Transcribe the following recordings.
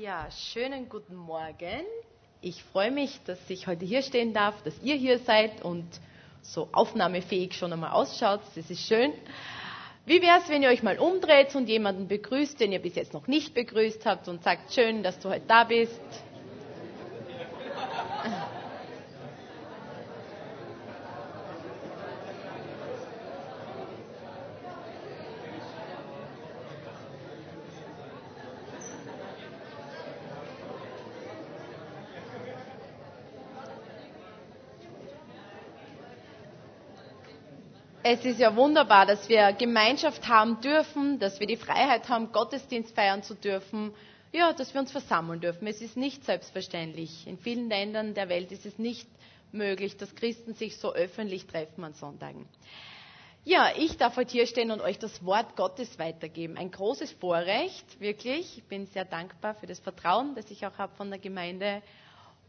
Ja, schönen guten Morgen. Ich freue mich, dass ich heute hier stehen darf, dass ihr hier seid und so aufnahmefähig schon einmal ausschaut. Das ist schön. Wie wäre es, wenn ihr euch mal umdreht und jemanden begrüßt, den ihr bis jetzt noch nicht begrüßt habt und sagt, schön, dass du heute da bist? Es ist ja wunderbar, dass wir Gemeinschaft haben dürfen, dass wir die Freiheit haben, Gottesdienst feiern zu dürfen, ja, dass wir uns versammeln dürfen. Es ist nicht selbstverständlich. In vielen Ländern der Welt ist es nicht möglich, dass Christen sich so öffentlich treffen an Sonntagen. Ja, ich darf heute hier stehen und euch das Wort Gottes weitergeben. Ein großes Vorrecht, wirklich. Ich bin sehr dankbar für das Vertrauen, das ich auch habe von der Gemeinde.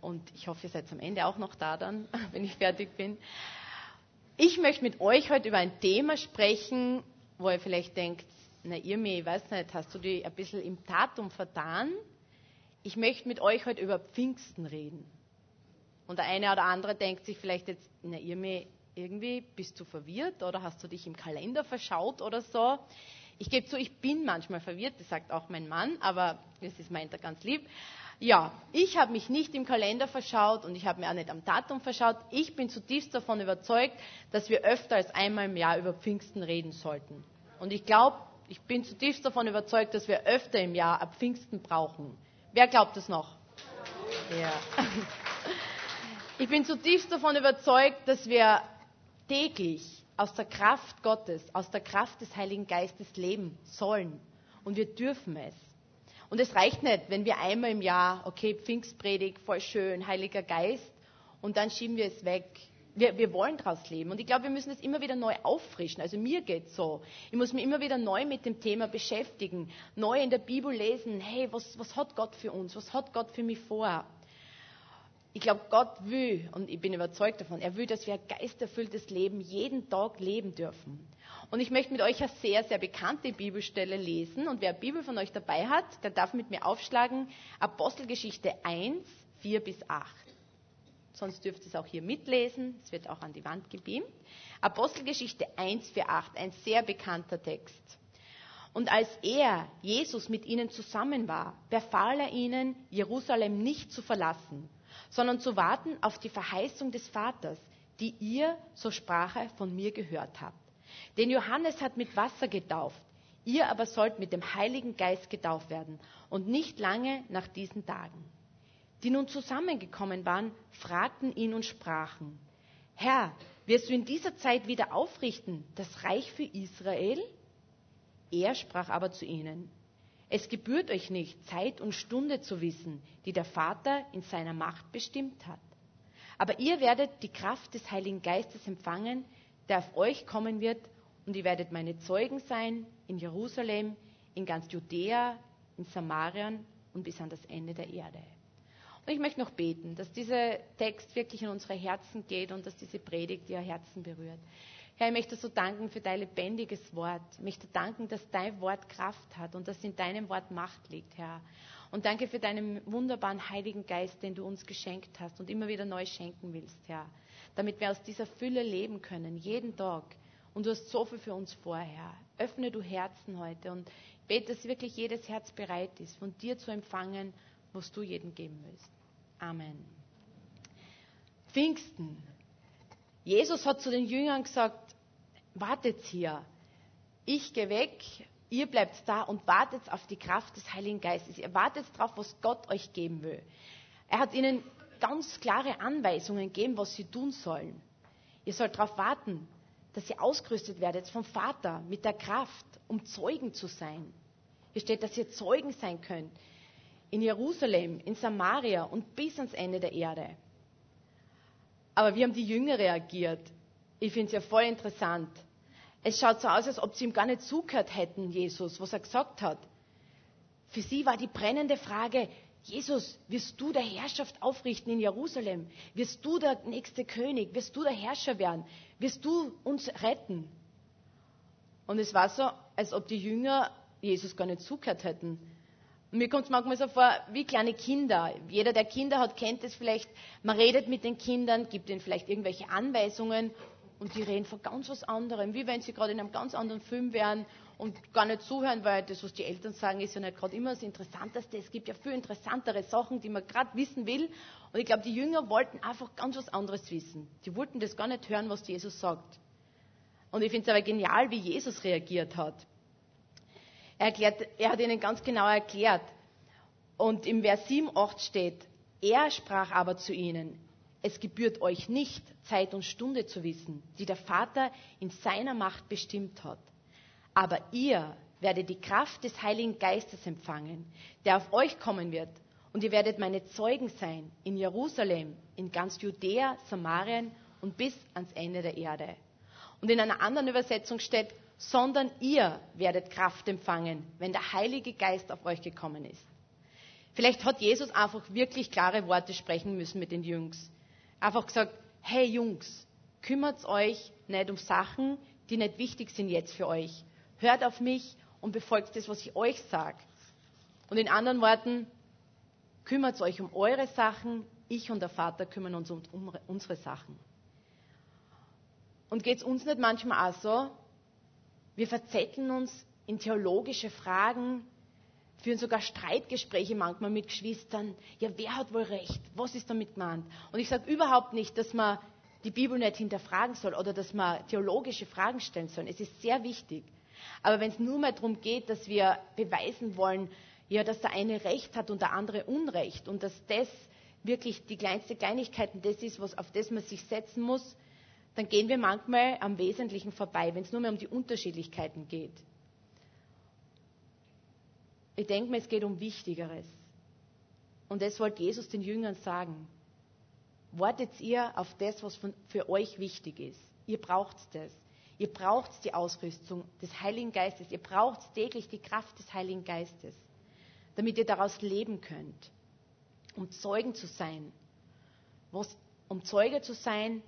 Und ich hoffe, ihr seid am Ende auch noch da dann, wenn ich fertig bin. Ich möchte mit euch heute über ein Thema sprechen, wo ihr vielleicht denkt, na Irmi, ich weiß nicht, hast du dich ein bisschen im Datum vertan? Ich möchte mit euch heute über Pfingsten reden. Und der eine oder andere denkt sich vielleicht jetzt, na Irmi, irgendwie bist du verwirrt oder hast du dich im Kalender verschaut oder so. Ich gebe zu, ich bin manchmal verwirrt, das sagt auch mein Mann, aber das ist meint er ganz lieb. Ja, ich habe mich nicht im Kalender verschaut und ich habe mir auch nicht am Datum verschaut. Ich bin zutiefst davon überzeugt, dass wir öfter als einmal im Jahr über Pfingsten reden sollten. Und ich glaube, ich bin zutiefst davon überzeugt, dass wir öfter im Jahr ab Pfingsten brauchen. Wer glaubt es noch? Ja. Ich bin zutiefst davon überzeugt, dass wir täglich aus der Kraft Gottes, aus der Kraft des Heiligen Geistes leben sollen. Und wir dürfen es. Und es reicht nicht, wenn wir einmal im Jahr, okay, Pfingstpredigt, voll schön, Heiliger Geist, und dann schieben wir es weg. Wir, wir wollen daraus leben. Und ich glaube, wir müssen es immer wieder neu auffrischen. Also mir geht es so. Ich muss mich immer wieder neu mit dem Thema beschäftigen, neu in der Bibel lesen. Hey, was, was hat Gott für uns? Was hat Gott für mich vor? Ich glaube, Gott will, und ich bin überzeugt davon, er will, dass wir ein geisterfülltes Leben jeden Tag leben dürfen. Und ich möchte mit euch eine sehr, sehr bekannte Bibelstelle lesen. Und wer Bibel von euch dabei hat, der darf mit mir aufschlagen Apostelgeschichte 1, 4 bis 8. Sonst dürft ihr es auch hier mitlesen. Es wird auch an die Wand gebeamt. Apostelgeschichte 1, 4, 8. Ein sehr bekannter Text. Und als er, Jesus, mit ihnen zusammen war, befahl er ihnen, Jerusalem nicht zu verlassen, sondern zu warten auf die Verheißung des Vaters, die ihr, so sprach er, von mir gehört habt. Denn Johannes hat mit Wasser getauft, ihr aber sollt mit dem Heiligen Geist getauft werden und nicht lange nach diesen Tagen. Die nun zusammengekommen waren, fragten ihn und sprachen, Herr, wirst du in dieser Zeit wieder aufrichten, das Reich für Israel? Er sprach aber zu ihnen, es gebührt euch nicht, Zeit und Stunde zu wissen, die der Vater in seiner Macht bestimmt hat. Aber ihr werdet die Kraft des Heiligen Geistes empfangen, der auf euch kommen wird, und ihr werdet meine Zeugen sein in Jerusalem, in ganz Judäa, in Samarien und bis an das Ende der Erde. Und ich möchte noch beten, dass dieser Text wirklich in unsere Herzen geht und dass diese Predigt ihr Herzen berührt. Herr, ich möchte so danken für dein lebendiges Wort. Ich möchte danken, dass dein Wort Kraft hat und dass in deinem Wort Macht liegt, Herr. Und danke für deinen wunderbaren Heiligen Geist, den du uns geschenkt hast und immer wieder neu schenken willst, Herr damit wir aus dieser Fülle leben können, jeden Tag. Und du hast so viel für uns vorher. Öffne du Herzen heute und bete, dass wirklich jedes Herz bereit ist, von dir zu empfangen, was du jedem geben willst. Amen. Pfingsten. Jesus hat zu den Jüngern gesagt, wartet hier. Ich gehe weg, ihr bleibt da und wartet auf die Kraft des Heiligen Geistes. Ihr wartet darauf, was Gott euch geben will. Er hat ihnen ganz klare Anweisungen geben, was sie tun sollen. Ihr sollt darauf warten, dass ihr ausgerüstet werdet vom Vater mit der Kraft, um Zeugen zu sein. Hier steht, dass ihr Zeugen sein könnt in Jerusalem, in Samaria und bis ans Ende der Erde. Aber wie haben die Jünger reagiert? Ich finde es ja voll interessant. Es schaut so aus, als ob sie ihm gar nicht zugehört hätten, Jesus, was er gesagt hat. Für sie war die brennende Frage, Jesus, wirst du der Herrschaft aufrichten in Jerusalem? Wirst du der nächste König? Wirst du der Herrscher werden? Wirst du uns retten? Und es war so, als ob die Jünger Jesus gar nicht zugehört hätten. Mir kommt es manchmal so vor wie kleine Kinder. Jeder, der Kinder hat, kennt es vielleicht. Man redet mit den Kindern, gibt ihnen vielleicht irgendwelche Anweisungen und die reden von ganz was anderem, wie wenn sie gerade in einem ganz anderen Film wären und gar nicht zuhören, weil das, was die Eltern sagen, ist ja nicht gerade immer das Interessanteste. Es gibt ja viel interessantere Sachen, die man gerade wissen will. Und ich glaube, die Jünger wollten einfach ganz was anderes wissen. Die wollten das gar nicht hören, was Jesus sagt. Und ich finde es aber genial, wie Jesus reagiert hat. Er, erklärt, er hat ihnen ganz genau erklärt. Und im Vers 7, 8 steht, er sprach aber zu ihnen, es gebührt euch nicht, Zeit und Stunde zu wissen, die der Vater in seiner Macht bestimmt hat. Aber ihr werdet die Kraft des Heiligen Geistes empfangen, der auf euch kommen wird. Und ihr werdet meine Zeugen sein in Jerusalem, in ganz Judäa, Samarien und bis ans Ende der Erde. Und in einer anderen Übersetzung steht, sondern ihr werdet Kraft empfangen, wenn der Heilige Geist auf euch gekommen ist. Vielleicht hat Jesus einfach wirklich klare Worte sprechen müssen mit den Jungs. Einfach gesagt, hey Jungs, kümmert euch nicht um Sachen, die nicht wichtig sind jetzt für euch. Hört auf mich und befolgt das, was ich euch sage. Und in anderen Worten, kümmert euch um eure Sachen, ich und der Vater kümmern uns um unsere Sachen. Und geht es uns nicht manchmal auch so, wir verzetteln uns in theologische Fragen, führen sogar Streitgespräche manchmal mit Geschwistern. Ja, wer hat wohl recht? Was ist damit gemeint? Und ich sage überhaupt nicht, dass man die Bibel nicht hinterfragen soll oder dass man theologische Fragen stellen soll. Es ist sehr wichtig. Aber wenn es nur mal darum geht, dass wir beweisen wollen, ja, dass der eine Recht hat und der andere Unrecht und dass das wirklich die kleinste Kleinigkeiten das ist, was, auf das man sich setzen muss, dann gehen wir manchmal am Wesentlichen vorbei, wenn es nur mehr um die Unterschiedlichkeiten geht. Ich denke mir, es geht um Wichtigeres. Und das wollte Jesus den Jüngern sagen. Wartet ihr auf das, was für euch wichtig ist. Ihr braucht das. Ihr braucht die Ausrüstung des Heiligen Geistes. Ihr braucht täglich die Kraft des Heiligen Geistes, damit ihr daraus leben könnt. Um Zeugen zu sein. um Zeuge zu sein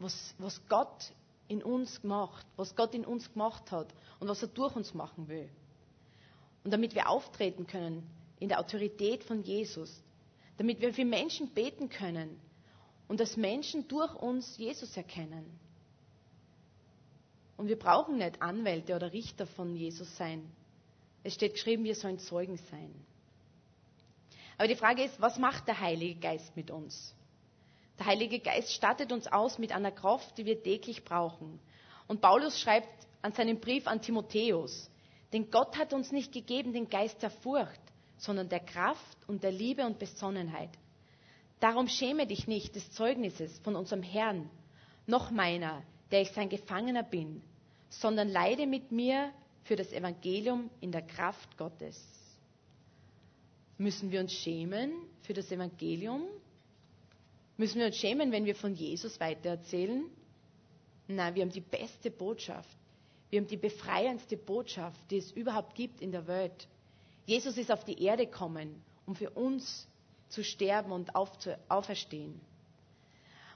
was, was Gott in uns macht, was Gott in uns gemacht hat und was er durch uns machen will. Und damit wir auftreten können in der Autorität von Jesus, damit wir für Menschen beten können und dass Menschen durch uns Jesus erkennen. Und wir brauchen nicht Anwälte oder Richter von Jesus sein. Es steht geschrieben, wir sollen Zeugen sein. Aber die Frage ist, was macht der Heilige Geist mit uns? Der Heilige Geist stattet uns aus mit einer Kraft, die wir täglich brauchen. Und Paulus schreibt an seinem Brief an Timotheus, denn Gott hat uns nicht gegeben den Geist der Furcht, sondern der Kraft und der Liebe und Besonnenheit. Darum schäme dich nicht des Zeugnisses von unserem Herrn, noch meiner, der ich sein Gefangener bin, sondern leide mit mir für das Evangelium in der Kraft Gottes. Müssen wir uns schämen für das Evangelium? Müssen wir uns schämen, wenn wir von Jesus weitererzählen? Nein, wir haben die beste Botschaft. Wir haben die befreiendste Botschaft, die es überhaupt gibt in der Welt. Jesus ist auf die Erde gekommen, um für uns zu sterben und auferstehen.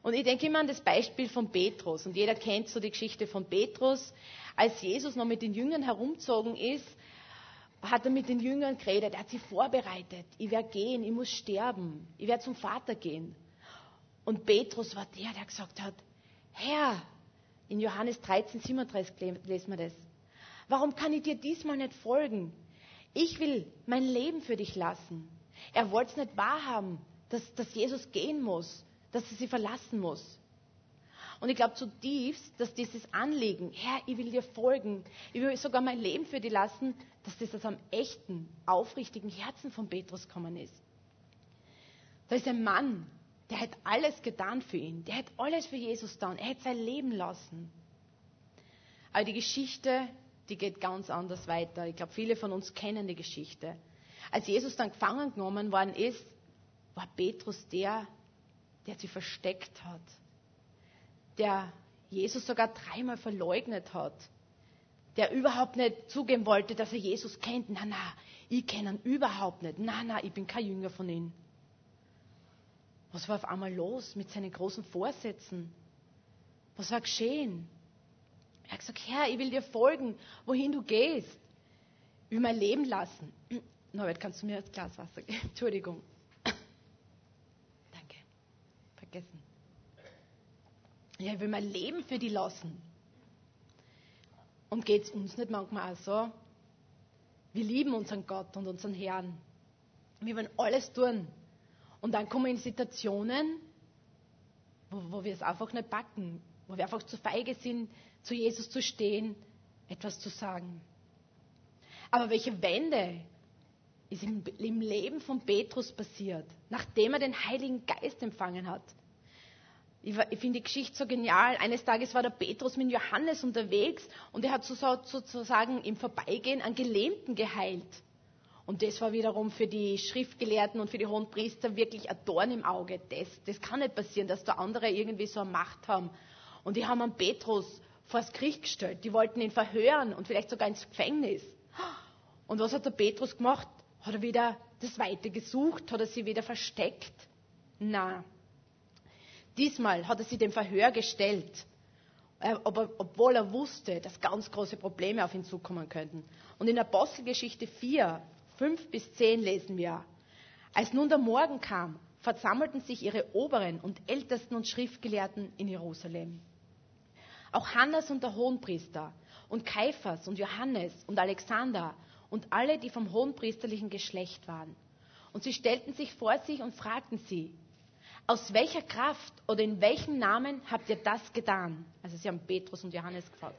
Und ich denke immer an das Beispiel von Petrus. Und jeder kennt so die Geschichte von Petrus. Als Jesus noch mit den Jüngern herumgezogen ist, hat er mit den Jüngern geredet. Er hat sie vorbereitet. Ich werde gehen, ich muss sterben. Ich werde zum Vater gehen. Und Petrus war der, der gesagt hat, Herr, in Johannes 13, 37 lesen wir das. Warum kann ich dir diesmal nicht folgen? Ich will mein Leben für dich lassen. Er wollte es nicht wahrhaben, dass, dass Jesus gehen muss, dass er sie verlassen muss. Und ich glaube zutiefst, dass dieses Anliegen, Herr, ich will dir folgen, ich will sogar mein Leben für dich lassen, dass das aus einem echten, aufrichtigen Herzen von Petrus gekommen ist. Da ist ein Mann, der hätte alles getan für ihn. Der hätte alles für Jesus getan. Er hätte sein Leben lassen. Aber die Geschichte, die geht ganz anders weiter. Ich glaube, viele von uns kennen die Geschichte. Als Jesus dann gefangen genommen worden ist, war Petrus der, der sie versteckt hat. Der Jesus sogar dreimal verleugnet hat. Der überhaupt nicht zugeben wollte, dass er Jesus kennt. Na, na, ich kenne ihn überhaupt nicht. Na, na, ich bin kein Jünger von ihm. Was war auf einmal los mit seinen großen Vorsätzen? Was war geschehen? Er hat gesagt, Herr, ich will dir folgen, wohin du gehst. Ich will mein Leben lassen. Norbert, kannst du mir das Glas Wasser geben? Entschuldigung. Danke. Vergessen. Ja, ich will mein Leben für die lassen. Und geht es uns nicht manchmal auch so? Wir lieben unseren Gott und unseren Herrn. Wir wollen alles tun. Und dann kommen wir in Situationen, wo, wo wir es einfach nicht backen, wo wir einfach zu feige sind, zu Jesus zu stehen, etwas zu sagen. Aber welche Wende ist im, im Leben von Petrus passiert, nachdem er den Heiligen Geist empfangen hat? Ich, ich finde die Geschichte so genial. Eines Tages war der Petrus mit Johannes unterwegs und er hat sozusagen im Vorbeigehen einen Gelähmten geheilt. Und das war wiederum für die Schriftgelehrten und für die hohen Priester wirklich ein Dorn im Auge. Das, das kann nicht passieren, dass da andere irgendwie so eine Macht haben. Und die haben einen Petrus vor das Gericht gestellt. Die wollten ihn verhören und vielleicht sogar ins Gefängnis. Und was hat der Petrus gemacht? Hat er wieder das Weite gesucht? Hat er sie wieder versteckt? Na. Diesmal hat er sie dem Verhör gestellt, äh, obwohl er wusste, dass ganz große Probleme auf ihn zukommen könnten. Und in Apostelgeschichte 4, 5 bis 10 lesen wir, als nun der Morgen kam, versammelten sich ihre Oberen und Ältesten und Schriftgelehrten in Jerusalem. Auch Hannas und der Hohenpriester und Kaiphas und Johannes und Alexander und alle, die vom hohenpriesterlichen Geschlecht waren. Und sie stellten sich vor sich und fragten sie, aus welcher Kraft oder in welchem Namen habt ihr das getan? Also sie haben Petrus und Johannes gefragt.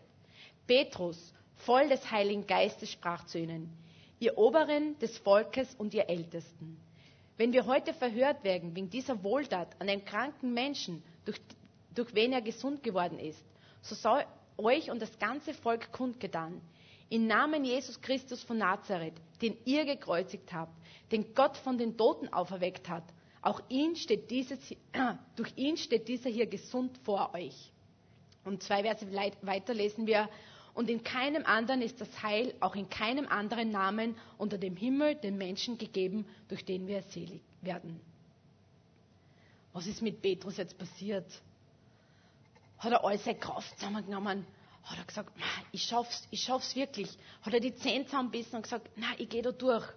Petrus, voll des Heiligen Geistes, sprach zu ihnen, ihr Oberen des Volkes und ihr Ältesten. Wenn wir heute verhört werden wegen dieser Wohltat an einem kranken Menschen, durch, durch wen er gesund geworden ist, so soll euch und das ganze Volk kundgetan, im Namen Jesus Christus von Nazareth, den ihr gekreuzigt habt, den Gott von den Toten auferweckt hat, auch ihn steht dieses, durch ihn steht dieser hier gesund vor euch. Und zwei Verse weiter lesen wir, und in keinem anderen ist das Heil, auch in keinem anderen Namen unter dem Himmel den Menschen gegeben, durch den wir selig werden. Was ist mit Petrus jetzt passiert? Hat er all seine Kraft zusammengenommen? Hat er gesagt, ich schaff's, ich schaff's wirklich? Hat er die Zähne zusammenbissen und gesagt, na, ich gehe da durch?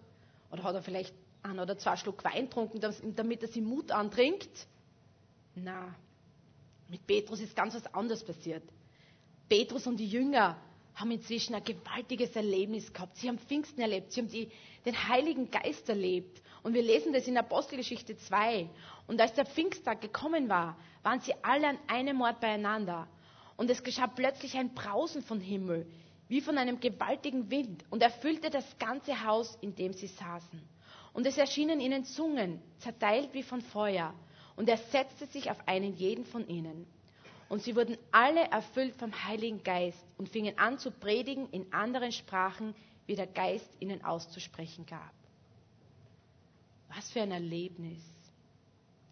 Oder hat er vielleicht ein oder zwei Schluck Wein getrunken, damit er sich Mut antrinkt? Na, mit Petrus ist ganz was anderes passiert. Petrus und die Jünger haben inzwischen ein gewaltiges Erlebnis gehabt. Sie haben Pfingsten erlebt, sie haben die, den Heiligen Geist erlebt. Und wir lesen das in Apostelgeschichte 2. Und als der Pfingsttag gekommen war, waren sie alle an einem Ort beieinander. Und es geschah plötzlich ein Brausen von Himmel, wie von einem gewaltigen Wind, und erfüllte das ganze Haus, in dem sie saßen. Und es erschienen ihnen Zungen, zerteilt wie von Feuer, und er setzte sich auf einen jeden von ihnen. Und sie wurden alle erfüllt vom Heiligen Geist und fingen an zu predigen in anderen Sprachen, wie der Geist ihnen auszusprechen gab. Was für ein Erlebnis.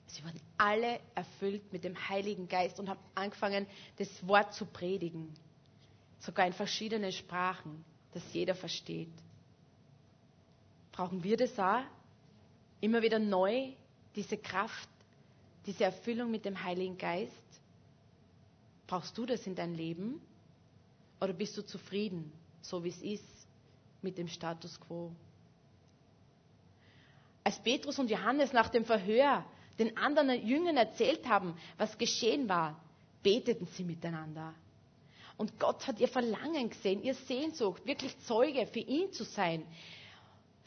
Sie wurden alle erfüllt mit dem Heiligen Geist und haben angefangen, das Wort zu predigen. Sogar in verschiedenen Sprachen, dass jeder versteht. Brauchen wir das auch? Immer wieder neu, diese Kraft, diese Erfüllung mit dem Heiligen Geist? Brauchst du das in dein Leben? Oder bist du zufrieden, so wie es ist, mit dem Status quo? Als Petrus und Johannes nach dem Verhör den anderen Jüngern erzählt haben, was geschehen war, beteten sie miteinander. Und Gott hat ihr Verlangen gesehen, ihr Sehnsucht, wirklich Zeuge für ihn zu sein,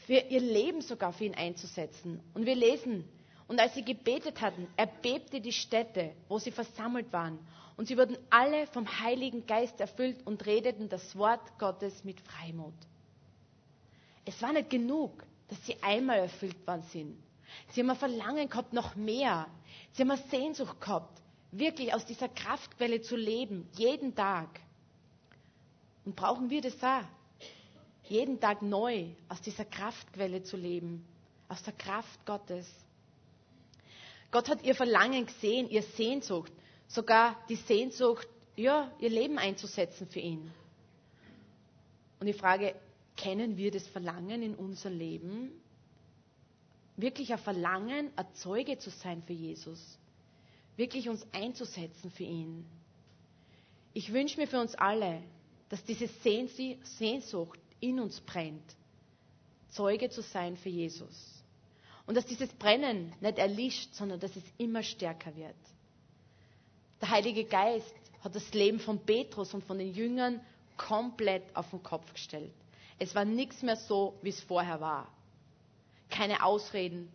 für ihr Leben sogar für ihn einzusetzen. Und wir lesen, und als sie gebetet hatten, erbebte die Stätte, wo sie versammelt waren. Und sie wurden alle vom Heiligen Geist erfüllt und redeten das Wort Gottes mit Freimut. Es war nicht genug, dass sie einmal erfüllt worden sind. Sie haben ein Verlangen gehabt, noch mehr. Sie haben eine Sehnsucht gehabt, wirklich aus dieser Kraftquelle zu leben, jeden Tag. Und brauchen wir das auch? Jeden Tag neu aus dieser Kraftquelle zu leben, aus der Kraft Gottes. Gott hat ihr Verlangen gesehen, ihr Sehnsucht, sogar die Sehnsucht, ja, ihr Leben einzusetzen für ihn. Und ich frage, kennen wir das Verlangen in unser Leben? wirklich ein Verlangen, ein Zeuge zu sein für Jesus, wirklich uns einzusetzen für ihn. Ich wünsche mir für uns alle, dass diese Sehnsucht in uns brennt, Zeuge zu sein für Jesus. Und dass dieses Brennen nicht erlischt, sondern dass es immer stärker wird. Der Heilige Geist hat das Leben von Petrus und von den Jüngern komplett auf den Kopf gestellt. Es war nichts mehr so, wie es vorher war. Keine Ausreden,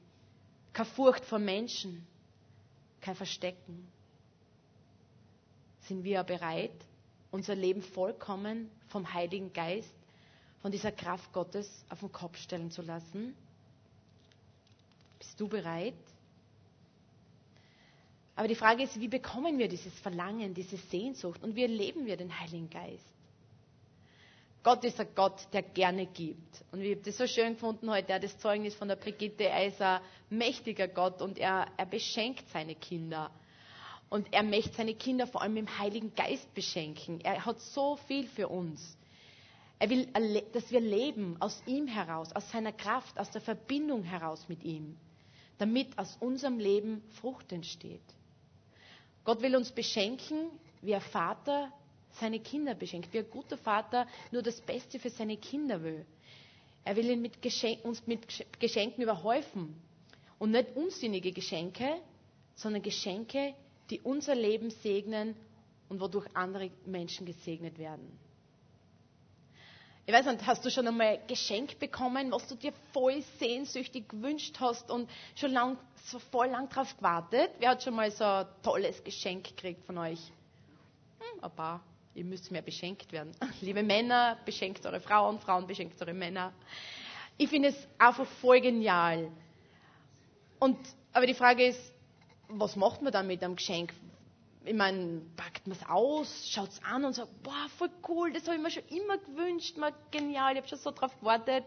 keine Furcht vor Menschen, kein Verstecken. Sind wir bereit, unser Leben vollkommen vom Heiligen Geist, von dieser Kraft Gottes auf den Kopf stellen zu lassen? Bist du bereit? Aber die Frage ist, wie bekommen wir dieses Verlangen, diese Sehnsucht und wie erleben wir den Heiligen Geist? Gott ist ein Gott, der gerne gibt. Und ich habe das so schön gefunden heute, das Zeugnis von der Brigitte. Er ist ein mächtiger Gott und er, er beschenkt seine Kinder. Und er möchte seine Kinder vor allem im Heiligen Geist beschenken. Er hat so viel für uns. Er will, dass wir leben aus ihm heraus, aus seiner Kraft, aus der Verbindung heraus mit ihm, damit aus unserem Leben Frucht entsteht. Gott will uns beschenken, wie ein Vater seine Kinder beschenkt, wie ein guter Vater nur das Beste für seine Kinder will. Er will mit uns mit Geschenken überhäufen. Und nicht unsinnige Geschenke, sondern Geschenke, die unser Leben segnen und wodurch andere Menschen gesegnet werden. Ich weiß nicht, hast du schon einmal Geschenk bekommen, was du dir voll sehnsüchtig gewünscht hast und schon lang, so voll lang drauf gewartet? Wer hat schon mal so ein tolles Geschenk gekriegt von euch? Hm, ein paar. Ihr müsst mehr beschenkt werden. Liebe Männer, beschenkt eure Frauen, Frauen beschenkt eure Männer. Ich finde es einfach voll genial. Und, aber die Frage ist, was macht man dann mit einem Geschenk? Ich meine, packt man es aus, schaut es an und sagt, boah, voll cool, das habe ich mir schon immer gewünscht, mal genial, ich habe schon so drauf gewartet.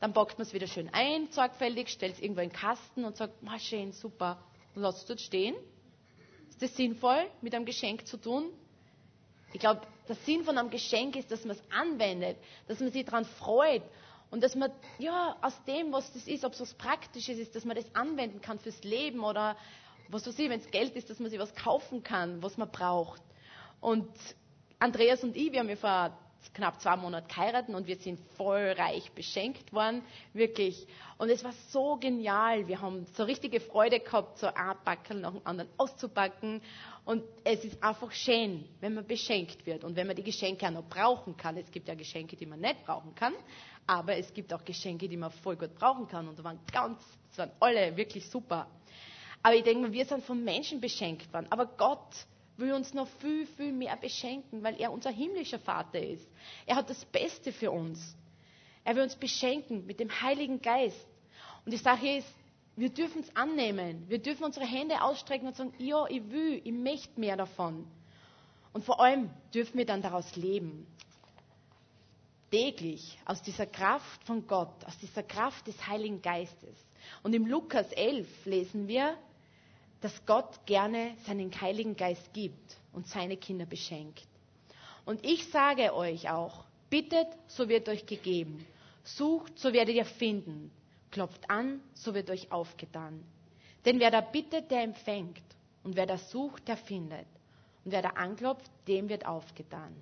Dann packt man es wieder schön ein, sorgfältig, stellt es irgendwo in den Kasten und sagt, mal schön, super, und lasst es dort stehen. Ist das sinnvoll, mit einem Geschenk zu tun? Ich glaube, der Sinn von einem Geschenk ist, dass man es anwendet, dass man sich daran freut und dass man, ja, aus dem, was das ist, ob es was Praktisches ist, dass man das anwenden kann fürs Leben oder was weiß ich, wenn es Geld ist, dass man sich was kaufen kann, was man braucht. Und Andreas und ich, wir haben ja vor knapp zwei Monaten geheiratet und wir sind voll reich beschenkt worden, wirklich. Und es war so genial. Wir haben so richtige Freude gehabt, so ein Backel nach dem anderen auszupacken. Und es ist einfach schön, wenn man beschenkt wird und wenn man die Geschenke auch noch brauchen kann. Es gibt ja Geschenke, die man nicht brauchen kann, aber es gibt auch Geschenke, die man voll gut brauchen kann. Und da waren ganz, das waren alle wirklich super. Aber ich denke mal, wir sind von Menschen beschenkt worden. Aber Gott will uns noch viel, viel mehr beschenken, weil er unser himmlischer Vater ist. Er hat das Beste für uns. Er will uns beschenken mit dem Heiligen Geist. Und die Sache ist, wir dürfen es annehmen. Wir dürfen unsere Hände ausstrecken und sagen, ja, ich will, ich möchte mehr davon. Und vor allem dürfen wir dann daraus leben. Täglich aus dieser Kraft von Gott, aus dieser Kraft des Heiligen Geistes. Und im Lukas 11 lesen wir, dass Gott gerne seinen Heiligen Geist gibt und seine Kinder beschenkt. Und ich sage euch auch, bittet, so wird euch gegeben. Sucht, so werdet ihr finden. Klopft an, so wird euch aufgetan. Denn wer da bittet, der empfängt. Und wer da sucht, der findet. Und wer da anklopft, dem wird aufgetan.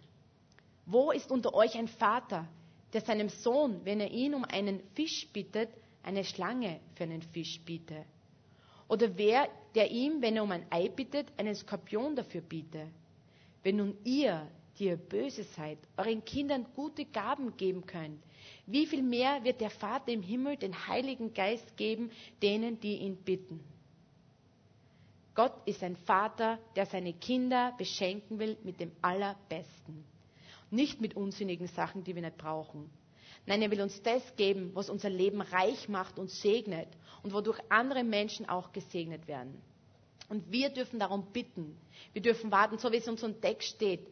Wo ist unter euch ein Vater, der seinem Sohn, wenn er ihn um einen Fisch bittet, eine Schlange für einen Fisch biete? Oder wer, der ihm, wenn er um ein Ei bittet, einen Skorpion dafür biete? Wenn nun ihr, die ihr böse seid, euren Kindern gute Gaben geben könnt, wie viel mehr wird der Vater im Himmel den Heiligen Geist geben, denen, die ihn bitten? Gott ist ein Vater, der seine Kinder beschenken will mit dem Allerbesten. Nicht mit unsinnigen Sachen, die wir nicht brauchen. Nein, er will uns das geben, was unser Leben reich macht und segnet und wodurch andere Menschen auch gesegnet werden. Und wir dürfen darum bitten. Wir dürfen warten, so wie es in unserem Text steht.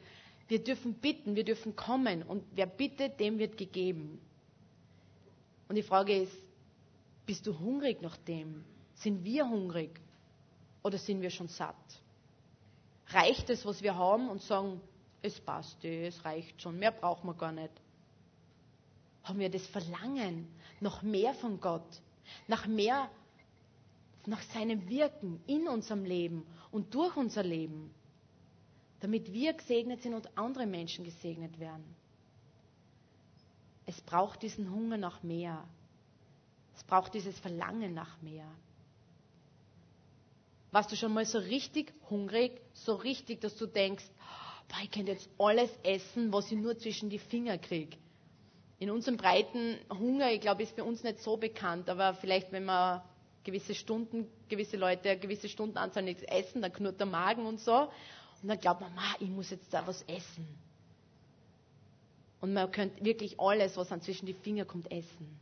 Wir dürfen bitten, wir dürfen kommen und wer bittet, dem wird gegeben. Und die Frage ist, bist du hungrig nach dem? Sind wir hungrig oder sind wir schon satt? Reicht es, was wir haben und sagen, es passt, es reicht schon, mehr brauchen wir gar nicht? Haben wir das Verlangen noch mehr von Gott, nach mehr, nach seinem Wirken in unserem Leben und durch unser Leben, damit wir gesegnet sind und andere Menschen gesegnet werden. Es braucht diesen Hunger nach mehr. Es braucht dieses Verlangen nach mehr. Warst du schon mal so richtig hungrig, so richtig, dass du denkst, boah, ich könnte jetzt alles essen, was ich nur zwischen die Finger kriege. In unserem breiten Hunger, ich glaube, ist bei uns nicht so bekannt, aber vielleicht, wenn man gewisse Stunden, gewisse Leute gewisse Stundenanzahl nichts essen, dann knurrt der Magen und so. Und dann glaubt man, ich muss jetzt da was essen. Und man könnte wirklich alles, was dann zwischen die Finger kommt, essen.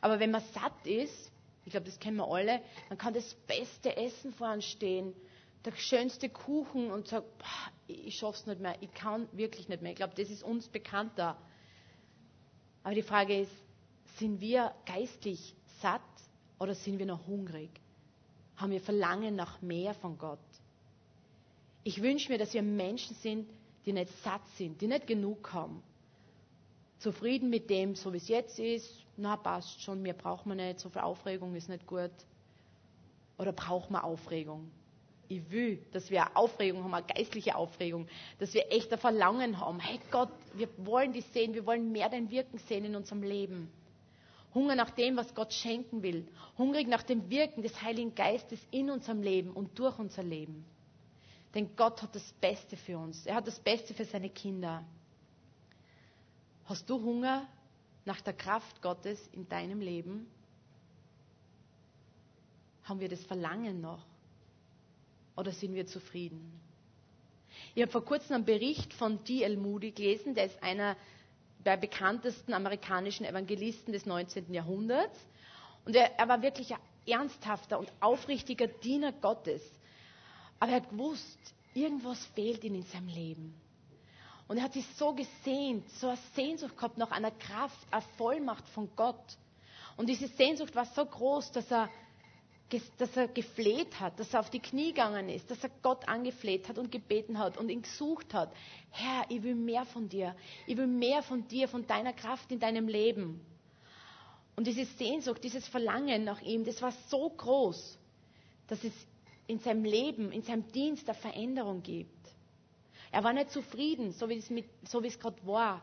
Aber wenn man satt ist, ich glaube, das kennen wir alle, dann kann das beste Essen vor uns stehen, der schönste Kuchen und sagt, ich schaff's nicht mehr, ich kann wirklich nicht mehr. Ich glaube, das ist uns bekannter. Aber die Frage ist, sind wir geistlich satt oder sind wir noch hungrig? Haben wir Verlangen nach mehr von Gott? Ich wünsche mir, dass wir Menschen sind, die nicht satt sind, die nicht genug haben. Zufrieden mit dem, so wie es jetzt ist, na passt schon, mir braucht man nicht, so viel Aufregung ist nicht gut. Oder braucht man Aufregung? Ich will, dass wir Aufregung haben, eine geistliche Aufregung, dass wir echt ein Verlangen haben. Hey Gott, wir wollen dich sehen, wir wollen mehr dein Wirken sehen in unserem Leben. Hunger nach dem, was Gott schenken will. Hungrig nach dem Wirken des Heiligen Geistes in unserem Leben und durch unser Leben. Denn Gott hat das Beste für uns. Er hat das Beste für seine Kinder. Hast du Hunger nach der Kraft Gottes in deinem Leben? Haben wir das Verlangen noch? Oder sind wir zufrieden? Ich habe vor kurzem einen Bericht von D.L. Moody gelesen, der ist einer der bekanntesten amerikanischen Evangelisten des 19. Jahrhunderts. Und er, er war wirklich ein ernsthafter und aufrichtiger Diener Gottes. Aber er hat gewusst, irgendwas fehlt ihm in seinem Leben. Und er hat sich so gesehnt, so eine Sehnsucht gehabt nach einer Kraft, einer Vollmacht von Gott. Und diese Sehnsucht war so groß, dass er dass er gefleht hat, dass er auf die Knie gegangen ist, dass er Gott angefleht hat und gebeten hat und ihn gesucht hat. Herr, ich will mehr von dir. Ich will mehr von dir, von deiner Kraft in deinem Leben. Und diese Sehnsucht, dieses Verlangen nach ihm, das war so groß, dass es in seinem Leben, in seinem Dienst eine Veränderung gibt. Er war nicht zufrieden, so wie es, so wie es gerade war.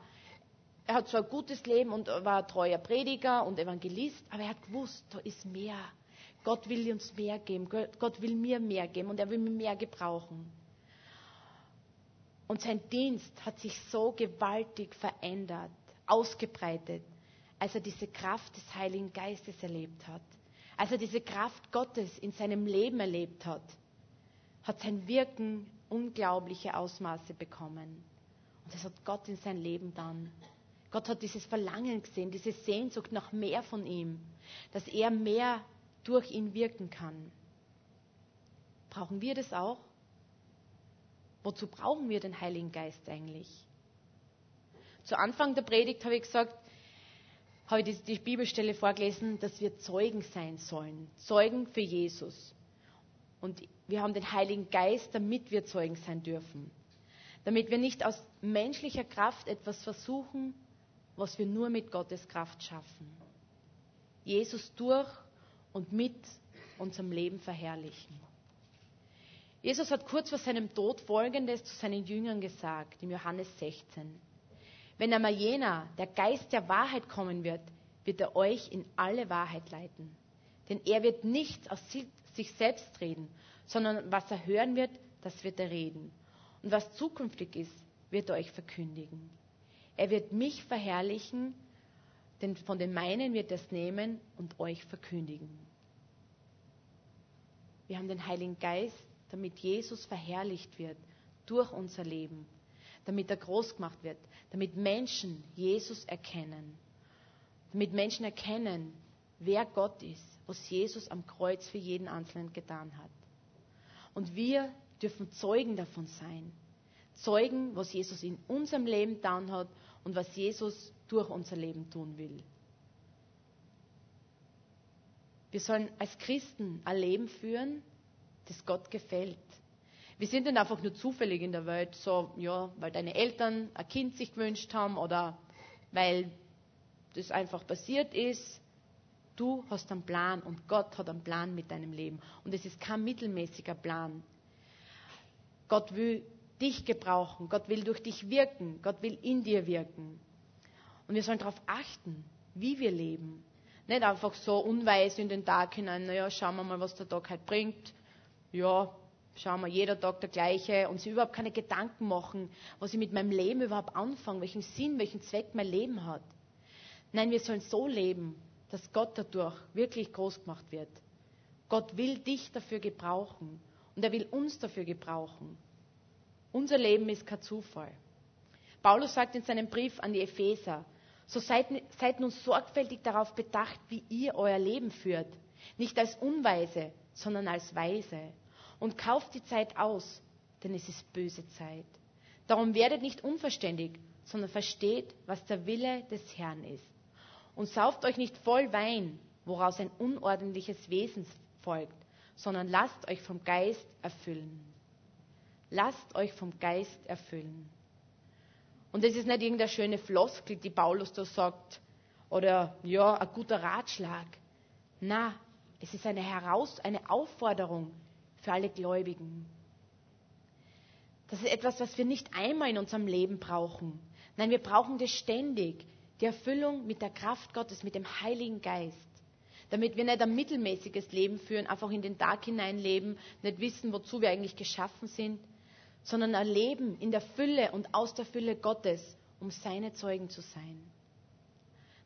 Er hat zwar ein gutes Leben und war ein treuer Prediger und Evangelist, aber er hat gewusst, da ist mehr. Gott will uns mehr geben. Gott will mir mehr geben und er will mir mehr gebrauchen. Und sein Dienst hat sich so gewaltig verändert, ausgebreitet, als er diese Kraft des Heiligen Geistes erlebt hat. Als er diese Kraft Gottes in seinem Leben erlebt hat, hat sein Wirken unglaubliche Ausmaße bekommen. Und das hat Gott in sein Leben dann. Gott hat dieses Verlangen gesehen, diese Sehnsucht nach mehr von ihm, dass er mehr durch ihn wirken kann. Brauchen wir das auch? Wozu brauchen wir den Heiligen Geist eigentlich? Zu Anfang der Predigt habe ich gesagt, habe ich die, Bibelstelle vorgelesen, dass wir Zeugen sein sollen. Zeugen für Jesus. Und wir haben den Heiligen Geist, damit wir Zeugen sein dürfen. Damit wir nicht aus menschlicher Kraft etwas versuchen, was wir nur mit Gottes Kraft schaffen. Jesus durch und mit unserem Leben verherrlichen. Jesus hat kurz vor seinem Tod Folgendes zu seinen Jüngern gesagt, im Johannes 16. Wenn einmal jener, der Geist der Wahrheit kommen wird, wird er euch in alle Wahrheit leiten. Denn er wird nichts aus sich selbst reden, sondern was er hören wird, das wird er reden. Und was zukünftig ist, wird er euch verkündigen. Er wird mich verherrlichen, denn von den meinen wird es nehmen und euch verkündigen. Wir haben den Heiligen Geist, damit Jesus verherrlicht wird durch unser Leben, damit er groß gemacht wird, damit Menschen Jesus erkennen, damit Menschen erkennen, wer Gott ist, was Jesus am Kreuz für jeden Einzelnen getan hat. Und wir dürfen Zeugen davon sein. Zeugen, was Jesus in unserem Leben getan hat und was Jesus durch unser Leben tun will. Wir sollen als Christen ein Leben führen, das Gott gefällt. Wir sind nicht einfach nur zufällig in der Welt, so, ja, weil deine Eltern ein Kind sich gewünscht haben oder weil das einfach passiert ist. Du hast einen Plan und Gott hat einen Plan mit deinem Leben. Und es ist kein mittelmäßiger Plan. Gott will dich gebrauchen. Gott will durch dich wirken. Gott will in dir wirken. Und wir sollen darauf achten, wie wir leben. Nicht einfach so unweise in den Tag hinein, naja, schauen wir mal, was der Tag halt bringt. Ja, schauen wir, jeder Tag der gleiche und sich überhaupt keine Gedanken machen, was ich mit meinem Leben überhaupt anfange, welchen Sinn, welchen Zweck mein Leben hat. Nein, wir sollen so leben, dass Gott dadurch wirklich groß gemacht wird. Gott will dich dafür gebrauchen und er will uns dafür gebrauchen. Unser Leben ist kein Zufall. Paulus sagt in seinem Brief an die Epheser, so seid, seid nun sorgfältig darauf bedacht, wie ihr euer Leben führt. Nicht als Unweise, sondern als Weise. Und kauft die Zeit aus, denn es ist böse Zeit. Darum werdet nicht unverständig, sondern versteht, was der Wille des Herrn ist. Und sauft euch nicht voll Wein, woraus ein unordentliches Wesen folgt, sondern lasst euch vom Geist erfüllen. Lasst euch vom Geist erfüllen. Und das ist nicht irgendeine schöne Floskel, die Paulus da sagt, oder ja, ein guter Ratschlag. Na, es ist eine Heraus, eine Aufforderung für alle Gläubigen. Das ist etwas, was wir nicht einmal in unserem Leben brauchen. Nein, wir brauchen das ständig. Die Erfüllung mit der Kraft Gottes, mit dem Heiligen Geist. Damit wir nicht ein mittelmäßiges Leben führen, einfach in den Tag hinein leben, nicht wissen, wozu wir eigentlich geschaffen sind, sondern ein Leben in der Fülle und aus der Fülle Gottes, um seine Zeugen zu sein.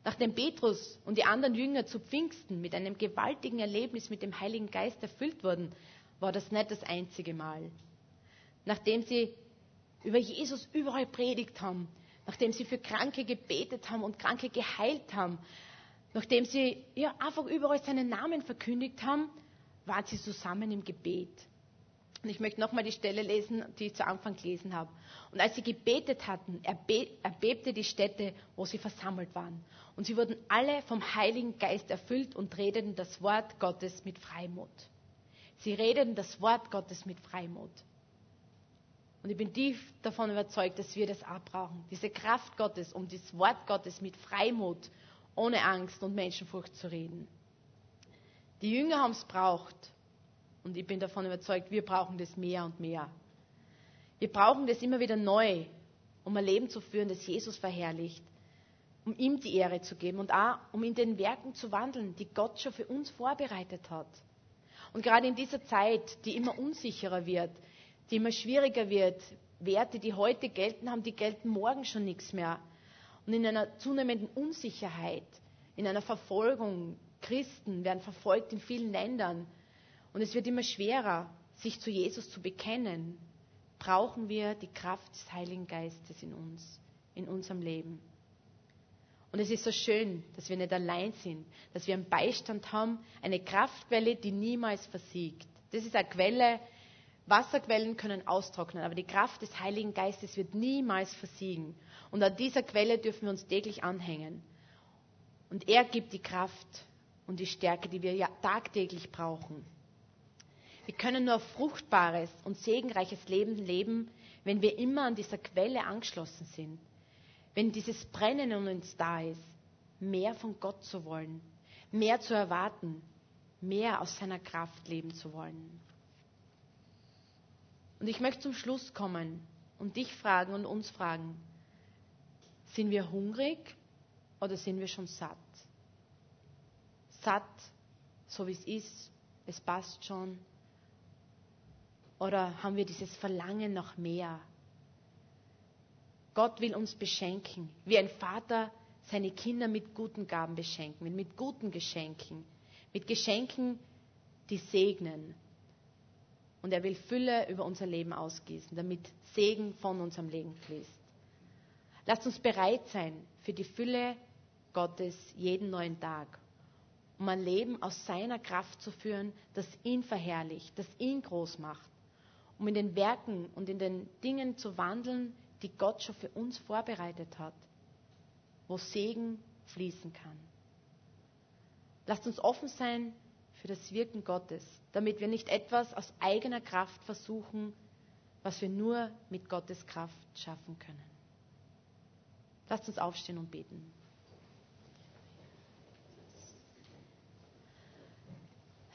Nachdem Petrus und die anderen Jünger zu Pfingsten mit einem gewaltigen Erlebnis mit dem Heiligen Geist erfüllt wurden, war das nicht das einzige Mal. Nachdem sie über Jesus überall predigt haben, nachdem sie für Kranke gebetet haben und Kranke geheilt haben, nachdem sie ja, einfach überall seinen Namen verkündigt haben, waren sie zusammen im Gebet. Und ich möchte nochmal die Stelle lesen, die ich zu Anfang gelesen habe. Und als sie gebetet hatten, erbebte die Stätte, wo sie versammelt waren. Und sie wurden alle vom Heiligen Geist erfüllt und redeten das Wort Gottes mit Freimut. Sie redeten das Wort Gottes mit Freimut. Und ich bin tief davon überzeugt, dass wir das auch brauchen. Diese Kraft Gottes, um das Wort Gottes mit Freimut, ohne Angst und Menschenfurcht zu reden. Die Jünger haben es braucht. Und ich bin davon überzeugt, wir brauchen das mehr und mehr. Wir brauchen das immer wieder neu, um ein Leben zu führen, das Jesus verherrlicht, um ihm die Ehre zu geben und auch um in den Werken zu wandeln, die Gott schon für uns vorbereitet hat. Und gerade in dieser Zeit, die immer unsicherer wird, die immer schwieriger wird, Werte, die heute gelten, haben, die gelten morgen schon nichts mehr. Und in einer zunehmenden Unsicherheit, in einer Verfolgung, Christen werden verfolgt in vielen Ländern, und es wird immer schwerer, sich zu Jesus zu bekennen, brauchen wir die Kraft des Heiligen Geistes in uns, in unserem Leben. Und es ist so schön, dass wir nicht allein sind, dass wir einen Beistand haben, eine Kraftquelle, die niemals versiegt. Das ist eine Quelle, Wasserquellen können austrocknen, aber die Kraft des Heiligen Geistes wird niemals versiegen. Und an dieser Quelle dürfen wir uns täglich anhängen. Und er gibt die Kraft und die Stärke, die wir ja tagtäglich brauchen. Wir können nur fruchtbares und segenreiches Leben leben, wenn wir immer an dieser Quelle angeschlossen sind. Wenn dieses Brennen in uns da ist, mehr von Gott zu wollen, mehr zu erwarten, mehr aus seiner Kraft leben zu wollen. Und ich möchte zum Schluss kommen und dich fragen und uns fragen, sind wir hungrig oder sind wir schon satt? Satt, so wie es ist, es passt schon, oder haben wir dieses Verlangen nach mehr? Gott will uns beschenken, wie ein Vater seine Kinder mit guten Gaben beschenken, mit guten Geschenken, mit Geschenken, die segnen. Und er will Fülle über unser Leben ausgießen, damit Segen von unserem Leben fließt. Lasst uns bereit sein für die Fülle Gottes jeden neuen Tag, um ein Leben aus seiner Kraft zu führen, das ihn verherrlicht, das ihn groß macht um in den Werken und in den Dingen zu wandeln, die Gott schon für uns vorbereitet hat, wo Segen fließen kann. Lasst uns offen sein für das Wirken Gottes, damit wir nicht etwas aus eigener Kraft versuchen, was wir nur mit Gottes Kraft schaffen können. Lasst uns aufstehen und beten.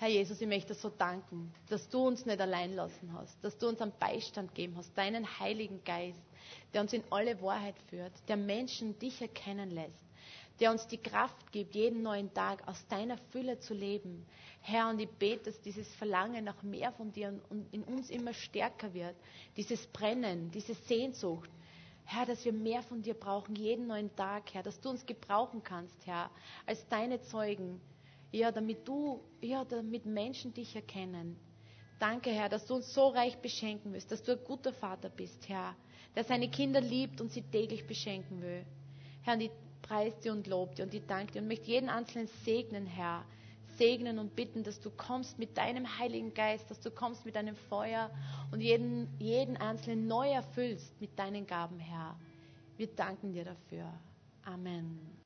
Herr Jesus, ich möchte so danken, dass du uns nicht allein lassen hast, dass du uns einen Beistand gegeben hast, deinen Heiligen Geist, der uns in alle Wahrheit führt, der Menschen dich erkennen lässt, der uns die Kraft gibt, jeden neuen Tag aus deiner Fülle zu leben. Herr, und ich bete, dass dieses Verlangen nach mehr von dir in uns immer stärker wird. Dieses Brennen, diese Sehnsucht. Herr, dass wir mehr von dir brauchen, jeden neuen Tag, Herr, dass du uns gebrauchen kannst, Herr, als deine Zeugen. Ja, damit du, ja, damit Menschen dich erkennen. Danke, Herr, dass du uns so reich beschenken willst, dass du ein guter Vater bist, Herr, der seine Kinder liebt und sie täglich beschenken will. Herr, und ich preise dir und lobe dir und ich danke dir und möchte jeden Einzelnen segnen, Herr. Segnen und bitten, dass du kommst mit deinem Heiligen Geist, dass du kommst mit deinem Feuer und jeden, jeden Einzelnen neu erfüllst mit deinen Gaben, Herr. Wir danken dir dafür. Amen.